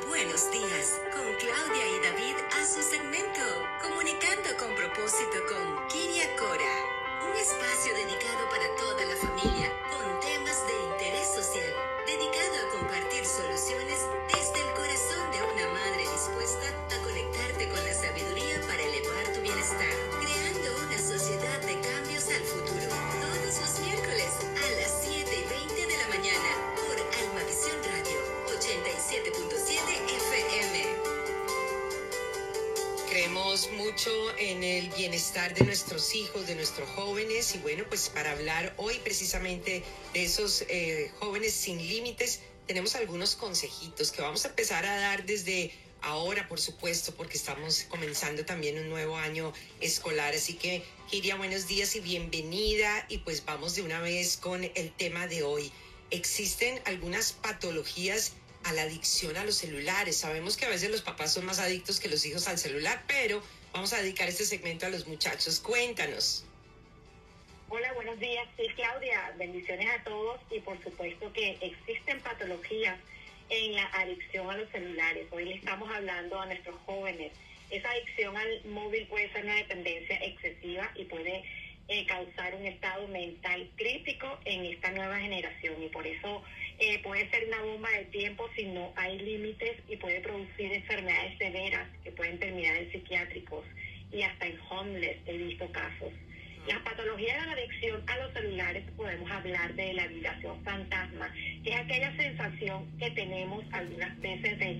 Buenos Días con Claudia y David a su segmento Comunicando con propósito con Kiria Cora. Un espacio dedicado para toda la familia Mucho en el bienestar de nuestros hijos, de nuestros jóvenes y bueno, pues para hablar hoy precisamente de esos eh, jóvenes sin límites, tenemos algunos consejitos que vamos a empezar a dar desde ahora, por supuesto, porque estamos comenzando también un nuevo año escolar. Así que, Kiria, buenos días y bienvenida y pues vamos de una vez con el tema de hoy. Existen algunas patologías a la adicción a los celulares. Sabemos que a veces los papás son más adictos que los hijos al celular, pero vamos a dedicar este segmento a los muchachos. Cuéntanos. Hola, buenos días. Sí, Claudia, bendiciones a todos y por supuesto que existen patologías en la adicción a los celulares. Hoy le estamos hablando a nuestros jóvenes. Esa adicción al móvil puede ser una dependencia excesiva y puede eh, causar un estado mental crítico en esta nueva generación y por eso eh, puede ser una bomba de tiempo si no hay límites y puede producir enfermedades severas que pueden terminar en psiquiátricos y hasta en homeless he visto casos. Las patologías de la adicción a los celulares podemos hablar de la vibración fantasma, que es aquella sensación que tenemos algunas veces de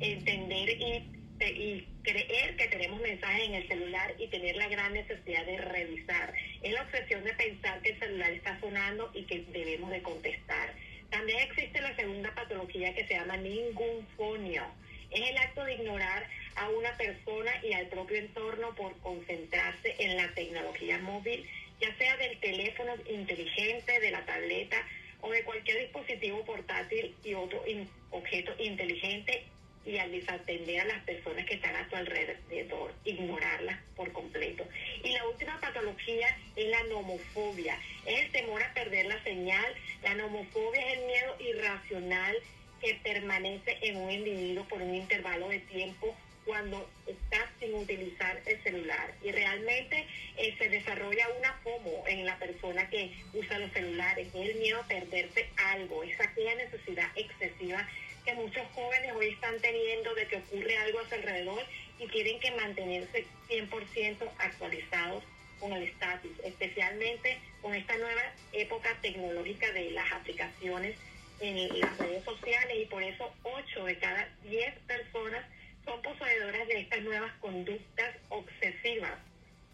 entender y, de- y creer que tenemos mensajes en el celular y tener la gran necesidad de revisar. Es la obsesión de pensar que el celular está sonando y que debemos de contestar. También existe la segunda patología que se llama ningunfonio. Es el acto de ignorar a una persona y al propio entorno por concentrarse en la tecnología móvil, ya sea del teléfono inteligente, de la tableta o de cualquier dispositivo portátil y otro in- objeto inteligente y al desatender a las personas que están a tu alrededor, ignorarlas por completo. Y la última patología es la nomofobia, es el temor a perder la señal. La nomofobia es el miedo irracional que permanece en un individuo por un intervalo de tiempo cuando está sin utilizar el celular. Y realmente eh, se desarrolla una FOMO en la persona que usa los celulares, es el miedo a perderse algo, es aquella necesidad excesiva que muchos jóvenes hoy están teniendo de que ocurre algo a su alrededor y tienen que mantenerse 100% actualizados con el estatus, especialmente con esta nueva época tecnológica de las aplicaciones en las redes sociales y por eso 8 de cada 10 personas son poseedoras de estas nuevas conductas obsesivas.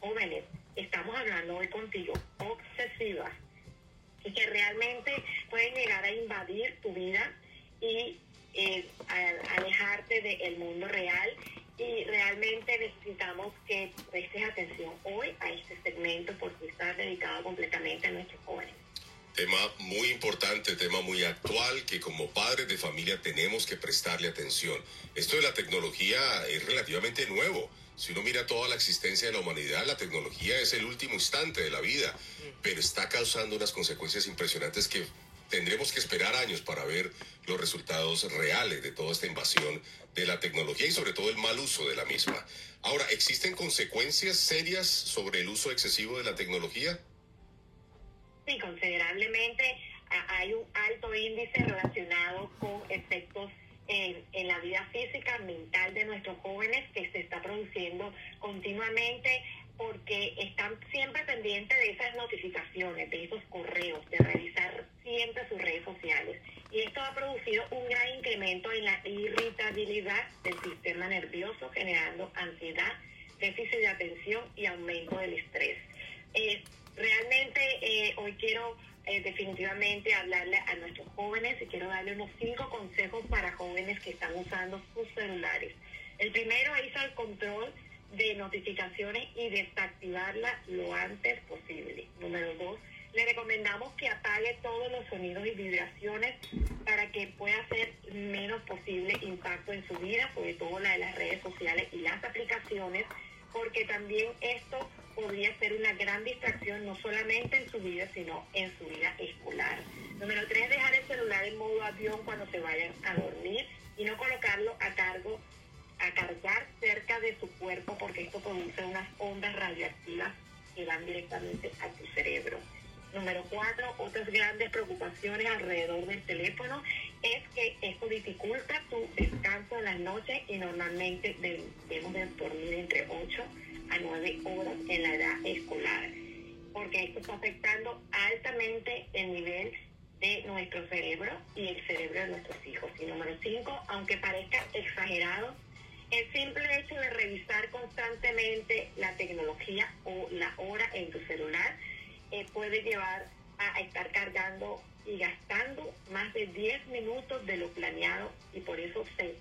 Jóvenes, estamos hablando hoy contigo, obsesivas, y que realmente pueden llegar a invadir tu vida y eh, a- alejarte del mundo real y realmente necesitamos que prestes atención hoy a este segmento porque está dedicado completamente a nuestros jóvenes. Tema muy importante, tema muy actual que como padres de familia tenemos que prestarle atención. Esto de la tecnología es relativamente nuevo. Si uno mira toda la existencia de la humanidad, la tecnología es el último instante de la vida, pero está causando unas consecuencias impresionantes que tendremos que esperar años para ver los resultados reales de toda esta invasión de la tecnología y sobre todo el mal uso de la misma. Ahora, ¿existen consecuencias serias sobre el uso excesivo de la tecnología? Sí, considerablemente hay un alto índice relacionado con efectos en, en la vida física, mental de nuestros jóvenes que se está produciendo continuamente porque están siempre pendientes de esas notificaciones, de esos correos, de revisar siempre sus redes sociales. Y esto ha producido un gran incremento en la irritabilidad del sistema nervioso, generando ansiedad, déficit de atención y aumento del estrés. Eh, realmente eh, hoy quiero eh, definitivamente hablarle a nuestros jóvenes y quiero darle unos cinco consejos para jóvenes que están usando sus celulares. El primero es el control de notificaciones y desactivarla lo antes posible. Número dos, le recomendamos que apague todos los sonidos y vibraciones para que pueda hacer menos posible impacto en su vida, sobre todo la de las redes sociales y las aplicaciones, porque también esto podría ser una gran distracción, no solamente en su vida, sino en su vida escolar. Número tres, dejar el celular en modo avión cuando se vayan a dormir y no colocarlo a cargo a cargar cerca de su cuerpo porque esto produce unas ondas radioactivas que van directamente a tu cerebro. Número cuatro, otras grandes preocupaciones alrededor del teléfono es que esto dificulta tu descanso en las noches y normalmente debemos de dormir entre 8 a 9 horas en la edad escolar, porque esto está afectando altamente el nivel de nuestro cerebro y el cerebro de nuestros hijos. Y número cinco, aunque parezca exagerado, el simple hecho de revisar constantemente la tecnología o la hora en tu celular eh, puede llevar a estar cargando y gastando más de 10 minutos de lo planeado y por eso se,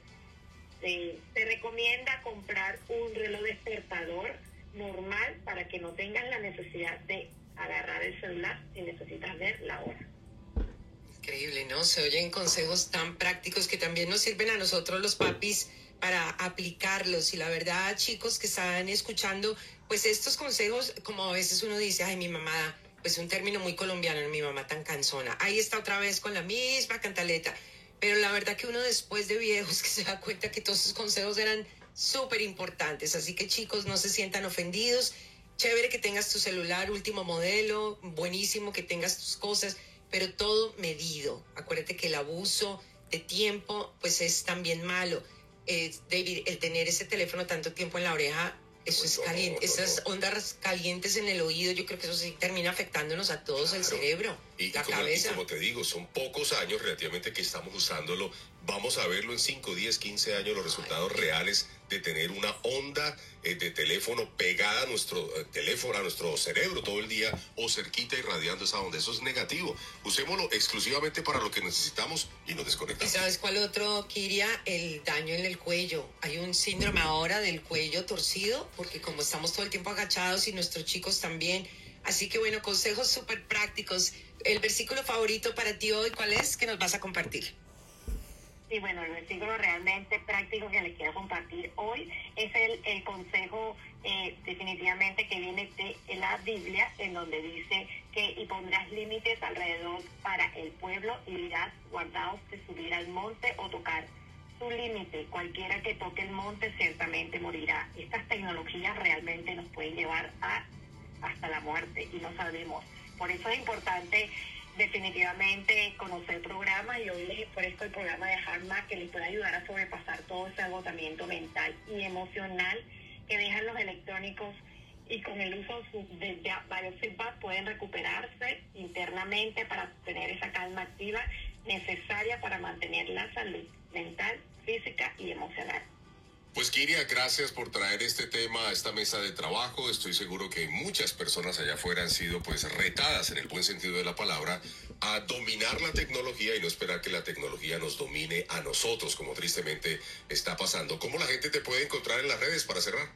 se recomienda comprar un reloj despertador normal para que no tengas la necesidad de agarrar el celular si necesitas ver la hora. Increíble, ¿no? Se oyen consejos tan prácticos que también nos sirven a nosotros los papis para aplicarlos. Y la verdad, chicos que están escuchando, pues estos consejos, como a veces uno dice, ay, mi mamá, pues un término muy colombiano, mi mamá tan cansona. Ahí está otra vez con la misma cantaleta. Pero la verdad que uno después de viejos que se da cuenta que todos esos consejos eran súper importantes. Así que chicos, no se sientan ofendidos. Chévere que tengas tu celular último modelo, buenísimo que tengas tus cosas, pero todo medido. Acuérdate que el abuso de tiempo pues es también malo. Eh, David, el tener ese teléfono tanto tiempo en la oreja eso es caliente, esas ondas calientes en el oído, yo creo que eso sí termina afectándonos a todos el cerebro, y, la como, cabeza. Y como te digo, son pocos años relativamente que estamos usándolo. Vamos a verlo en 5, 10, 15 años, los resultados reales de tener una onda eh, de teléfono pegada a nuestro eh, teléfono, a nuestro cerebro todo el día o cerquita irradiando esa onda. Eso es negativo. Usémoslo exclusivamente para lo que necesitamos y nos ¿Y desconectamos. sabes cuál otro, Kiria? El daño en el cuello. Hay un síndrome ahora del cuello torcido, porque como estamos todo el tiempo agachados y nuestros chicos también. Así que bueno, consejos súper prácticos. El versículo favorito para ti hoy, ¿cuál es? Que nos vas a compartir. Sí, bueno, el versículo realmente práctico que les quiero compartir hoy es el, el consejo eh, definitivamente que viene de la Biblia, en donde dice que y pondrás límites alrededor para el pueblo y dirás, guardaos de subir al monte o tocar su límite. Cualquiera que toque el monte ciertamente morirá. Estas tecnologías realmente nos pueden llevar a hasta la muerte y no sabemos. Por eso es importante definitivamente conocer programas y hoy les ofrezco el programa de HeartMath que les puede ayudar a sobrepasar todo ese agotamiento mental y emocional que dejan los electrónicos y con el uso de varios feedback pueden recuperarse internamente para tener esa calma activa necesaria para mantener la salud mental, física y emocional. Pues Kiria, gracias por traer este tema a esta mesa de trabajo. Estoy seguro que muchas personas allá afuera han sido pues retadas en el buen sentido de la palabra a dominar la tecnología y no esperar que la tecnología nos domine a nosotros, como tristemente está pasando. ¿Cómo la gente te puede encontrar en las redes para cerrar?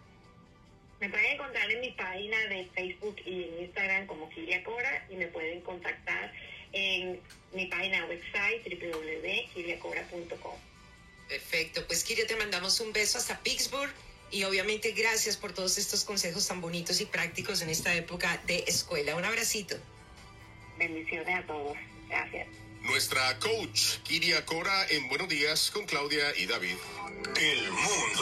Me pueden encontrar en mi página de Facebook y en Instagram como Kiria Cora y me pueden contactar en mi página website www.kiriacora.com. Perfecto, pues Kiria, te mandamos un beso hasta Pittsburgh y obviamente gracias por todos estos consejos tan bonitos y prácticos en esta época de escuela. Un abracito. Bendiciones a todos. Gracias. Nuestra coach, Kiria Cora, en Buenos Días con Claudia y David. El mundo